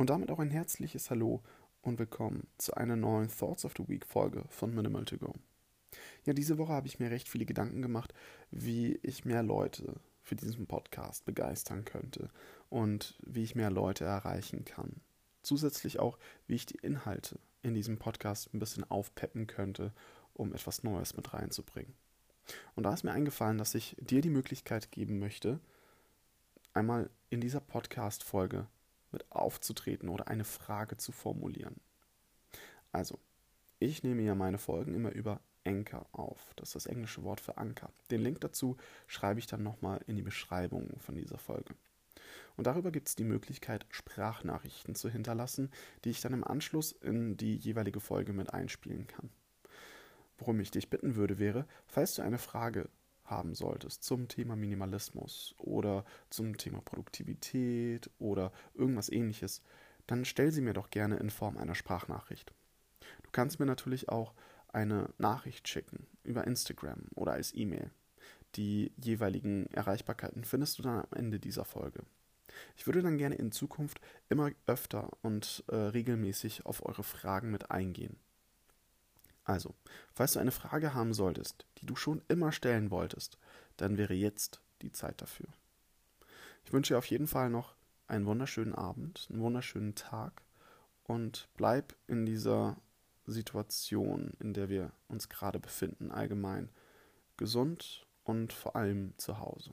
Und damit auch ein herzliches Hallo und willkommen zu einer neuen Thoughts of the Week Folge von Minimal to Go. Ja, diese Woche habe ich mir recht viele Gedanken gemacht, wie ich mehr Leute für diesen Podcast begeistern könnte und wie ich mehr Leute erreichen kann. Zusätzlich auch, wie ich die Inhalte in diesem Podcast ein bisschen aufpeppen könnte, um etwas Neues mit reinzubringen. Und da ist mir eingefallen, dass ich dir die Möglichkeit geben möchte, einmal in dieser Podcast-Folge mit aufzutreten oder eine Frage zu formulieren. Also, ich nehme ja meine Folgen immer über Anchor auf. Das ist das englische Wort für Anker. Den Link dazu schreibe ich dann nochmal in die Beschreibung von dieser Folge. Und darüber gibt es die Möglichkeit, Sprachnachrichten zu hinterlassen, die ich dann im Anschluss in die jeweilige Folge mit einspielen kann. Worum ich dich bitten würde, wäre, falls du eine Frage haben solltest zum Thema Minimalismus oder zum Thema Produktivität oder irgendwas ähnliches, dann stell sie mir doch gerne in Form einer Sprachnachricht. Du kannst mir natürlich auch eine Nachricht schicken über Instagram oder als E-Mail. Die jeweiligen Erreichbarkeiten findest du dann am Ende dieser Folge. Ich würde dann gerne in Zukunft immer öfter und äh, regelmäßig auf eure Fragen mit eingehen. Also, falls du eine Frage haben solltest, die du schon immer stellen wolltest, dann wäre jetzt die Zeit dafür. Ich wünsche dir auf jeden Fall noch einen wunderschönen Abend, einen wunderschönen Tag und bleib in dieser Situation, in der wir uns gerade befinden, allgemein gesund und vor allem zu Hause.